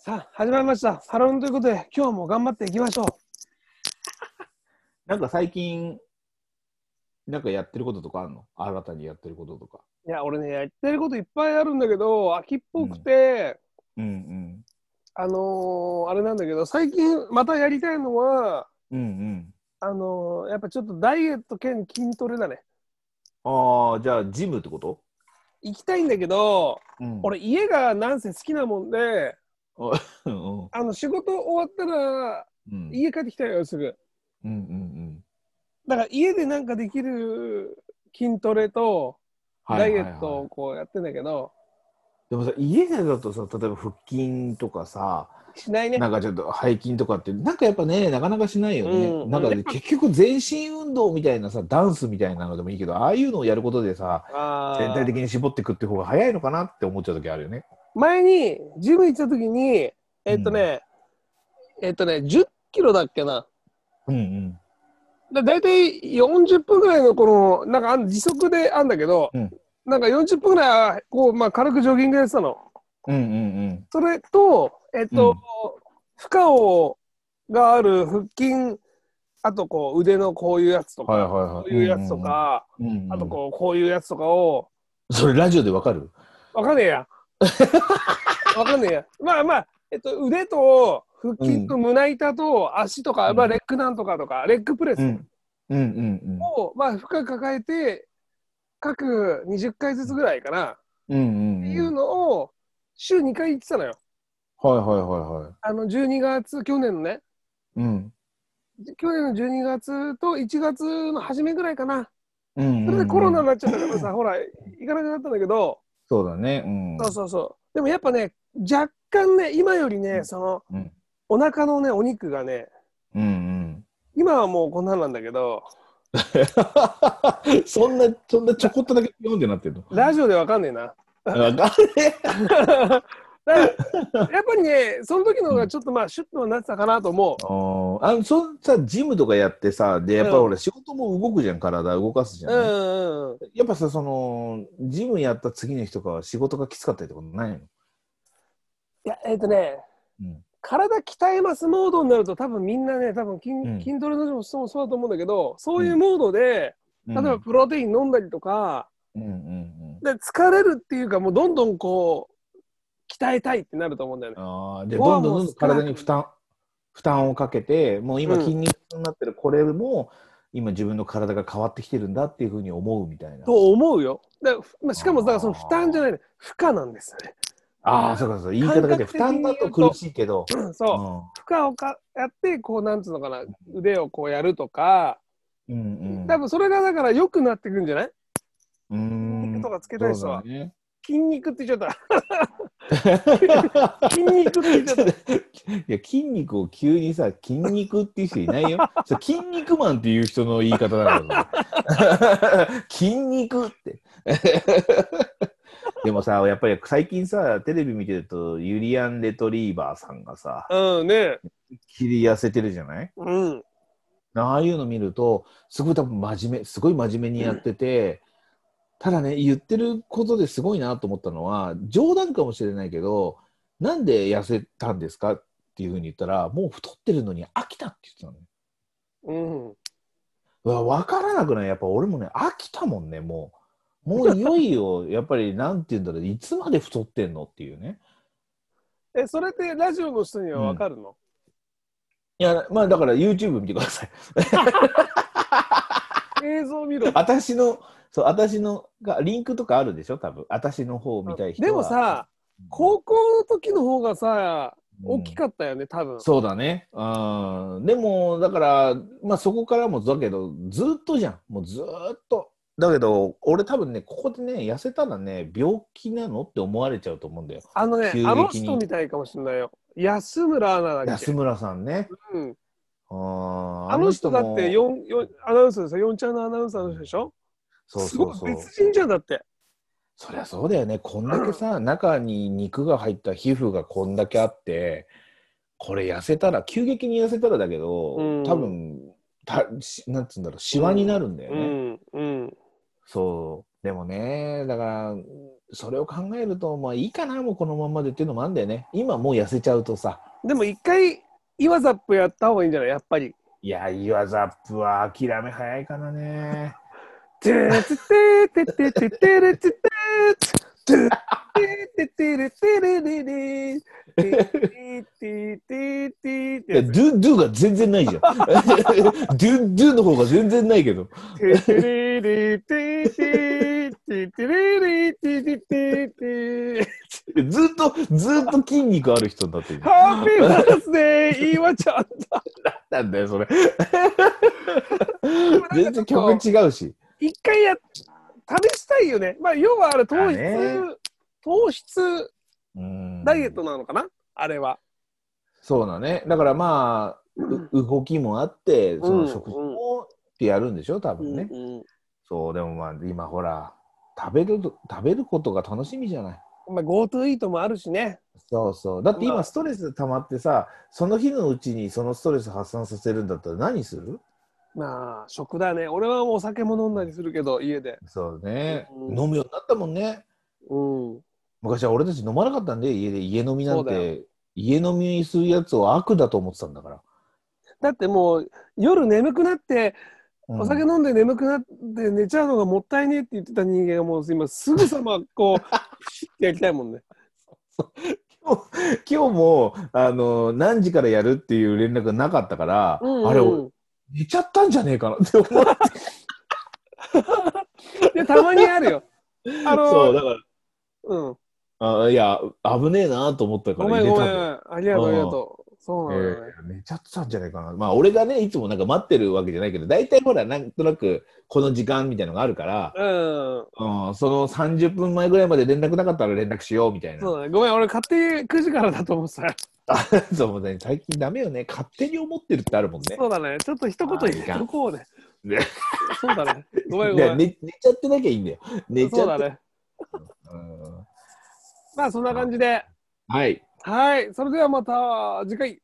さあ、始まりました。サロンということで、今日も頑張っていきましょう。なんか最近、なんかやってることとかあるの？新たにやってることとか。いや、俺ね、やってることいっぱいあるんだけど、秋っぽくて、うんうん。あのーあれなんだけど、最近またやりたいのは、うんうん。あのーやっぱちょっとダイエット兼筋トレだね。ああ、じゃあジムってこと？行きたいんだけど、うん。俺、家がなんせ好きなもんで、うんうん。あの仕事終わったら、うん家帰ってきたよ、すぐ。うんうん。だから家でなんかできる筋トレと、ダイエットをこうやってんだけど、でもさ、家でだとさ、例えば腹筋とかさ、しないね。なんかちょっと背筋とかって、なんかやっぱね、なかなかしないよね。うんなんかね結局全身運動みたいなさ、ダンスみたいなのでもいいけど、ああいうのをやることでさ、全体的に絞っていくって方が早いのかなって思っちゃう時あるよね。前にジム行った時にえっとね、えっとね10キロだっけなうんうん。だだいたい40分ぐらいのこのなんか時速であんだけど、うんなんか40分ぐらいはこう、まあ、軽くジョギングやってたのうんうんうん。それとえっと、うん負荷をがある腹筋あとこう腕のこういうやつとか、はいはいはい。こういうやつとか、うんうん、うんあとこうこういうやつとかをそれラジオでわかる？わかんねえや。わかんねえや。まあまあ、えっと、腕と腹筋と胸板と足とか、うんまあ、レッグなんとかとか、レッグプレスうんうんうんを、まあ、負荷抱えて、各20回ずつぐらいかな、っうん。うんうんうん。ていうのを、週2回行ってたのよ。はいはいはいはい。あの、12月、去年のね、うん。去年の12月と1月の初めぐらいかな。うんうんうんそれでコロナになっちゃったからさ、ほら、行かなくなったんだけど、そうだね。うん。そうそうそう。でもやっぱね、若干ね、今よりね、その、うん。お腹のね、お肉がね、うんうん。今はもうこんなんなんだけど、そんな、そんなちょこっとだけ読んでなってるの？ラジオでわかんねえな。わかんねだから やっぱりね、その時の方がちょっとまあシュッとはなってたかなと思う。あのそんさジムとかやってさでやっぱ俺仕事も動くじゃん体動かすじゃ、うんんうんうん。やっぱさそのジムやった次の日とかは仕事がきつかったりとかないの、いや、えっ、とね、うん、体鍛えますモードになると多分みんなね、多分筋,、うん。筋トレの人もそうだと思うんだけど、そういうモードで、例例えばプロテイン飲んだりとか、うんうん。で疲れるっていうかもうどんどんこう、鍛えたいってなると思うんだよね。ああでどんどんどんどん体に負担負担をかけてもう今うん。筋肉痛になってるこれも、今自分の体が変わってきてるんだっていうふうに思うみたいな。と思うよ。でまあ、しかもだからその負担じゃないね、負荷なんですよね。ああそうかそうか。言い方がね負担だと苦しいけど、そう。負荷をかやってこうなんつうのかな腕をこうやるとか。うんうん。うん多分それがだから良くなってくんじゃない？うん。肉とかつけたい人は、ね。筋肉って言っちゃった 筋肉って言っちゃったいや筋肉を急にさ筋肉っていう人いないよ。それ筋肉マンっていう人の言い方だから。筋肉って。でもさやっぱり最近さテレビ見てるとユリアン・レトリーバーさんがさうんね切り痩せてるじゃない？うんああいうの見るとすごい多分真面目すごい真面目にやってて、ただね言ってることですごいなと思ったのは冗談かもしれないけどなんで痩せたんですか？っていうふうに言ったらもう太ってるのに飽きたって言ってたのね。うん。うわ分からなくない？やっぱ俺もね飽きたもんねもう。もういよいよやっぱりなんて言うんだろういつまで太ってんのっていうね。えそれってラジオの人には分かるの、いやまあだから YouTube 見てください 映像見ろ私のそう私のがリンクとかあるでしょ？多分私の方を見たい人はでもさ高校の時の方がさ大きっかったよね多分そうだね。うん。でも、だから、まあそこからもだけど、ずっとじゃん。もうずっと。だけど、俺多分ね、ここでね、痩せたらね、病気なのって思われちゃうと思うんだよ。あのねあの人みたいかもしれないよ安村アナだっけ？安村さんね。うんああの人だもって四四アナウンサーですよ、4ちゃんのアナウンサーの人でしょ？そうすごそうそう。い別人じゃんだって。そりゃそうだよね。こんだけさ、中に肉が入った皮膚がこんだけあって、これ痩せたら、急激に痩せたらだけど、うん多分たしなんつうんだろう、シワになるんだようね。ん、うん。そう。でもね、だから、それを考えると、まあいいかな、もうこのままでっていうのもあるんだよね。今もう痩せちゃうとさ。でも一回、イワザップやった方がいいんじゃない？やっぱり。いや、イワザップは諦め早いからね。てーててててててれてててててれてれれれてててていや、ドゥ、ドゥが全然ないじゃん。ドゥ、ドゥの方が全然ないけど。ててれれててててれれててててずっと、ずっと筋肉ある人になってる。ハッピーバースデーイワちゃんなんだよ、それ。全然曲違うし。一回や試したいよね。まあ要はあれ糖質、糖質うんダイエットなのかな？あれは。そうだね。だからまあ、う動きもあって、その食事うんもってやるんでしょ、多分ね。うんそう、でもまあ、今ほら、食べると、食べることが楽しみじゃない？まあ GoTo イートもあるしね。そうそう。だってまあ今ストレス溜まってさ、その日のうちにそのストレス発散させるんだったら何する？まあ食だね。俺はお酒も飲んだりするけど家で。そうね、うん飲むようになったもんね。うん。昔は俺たち飲まなかったんで、家で家飲みなんて、家飲みするやつを悪だと思ってたんだから。だってもう夜眠くなってうんお酒飲んで眠くなって寝ちゃうのがもったいねえって言ってた人間がもう今すぐさまこうて やりたいもんね。今日もあの何時からやるっていう連絡がなかったから、うんうんあれ俺寝ちゃったんじゃねえかなって思って たまにあるよ。あのそうだからうん。あいや危ねえなと思ったかごらめんごめん。入れたんありがとうありがとう。そうなのよね。えー寝ちゃってたんじゃないかなまあ俺がねいつもなんか待ってるわけじゃないけど大体ほらなんとなくこの時間みたいのがあるから、うん。うん、その30分前ぐらいまで連絡なかったら連絡しようみたいなそうだね。ごめん俺勝手に9時からだと思ってた。そうね最近ダメよね勝手に思ってるってあるもんねそうだね。ちょっと一言言っとこうね。ねそうだね。ごめんごめん。ね寝寝ちゃってなきゃいいんだよ寝ちゃってそうだね。うんまあそんな感じで。はいはい。それではまた次回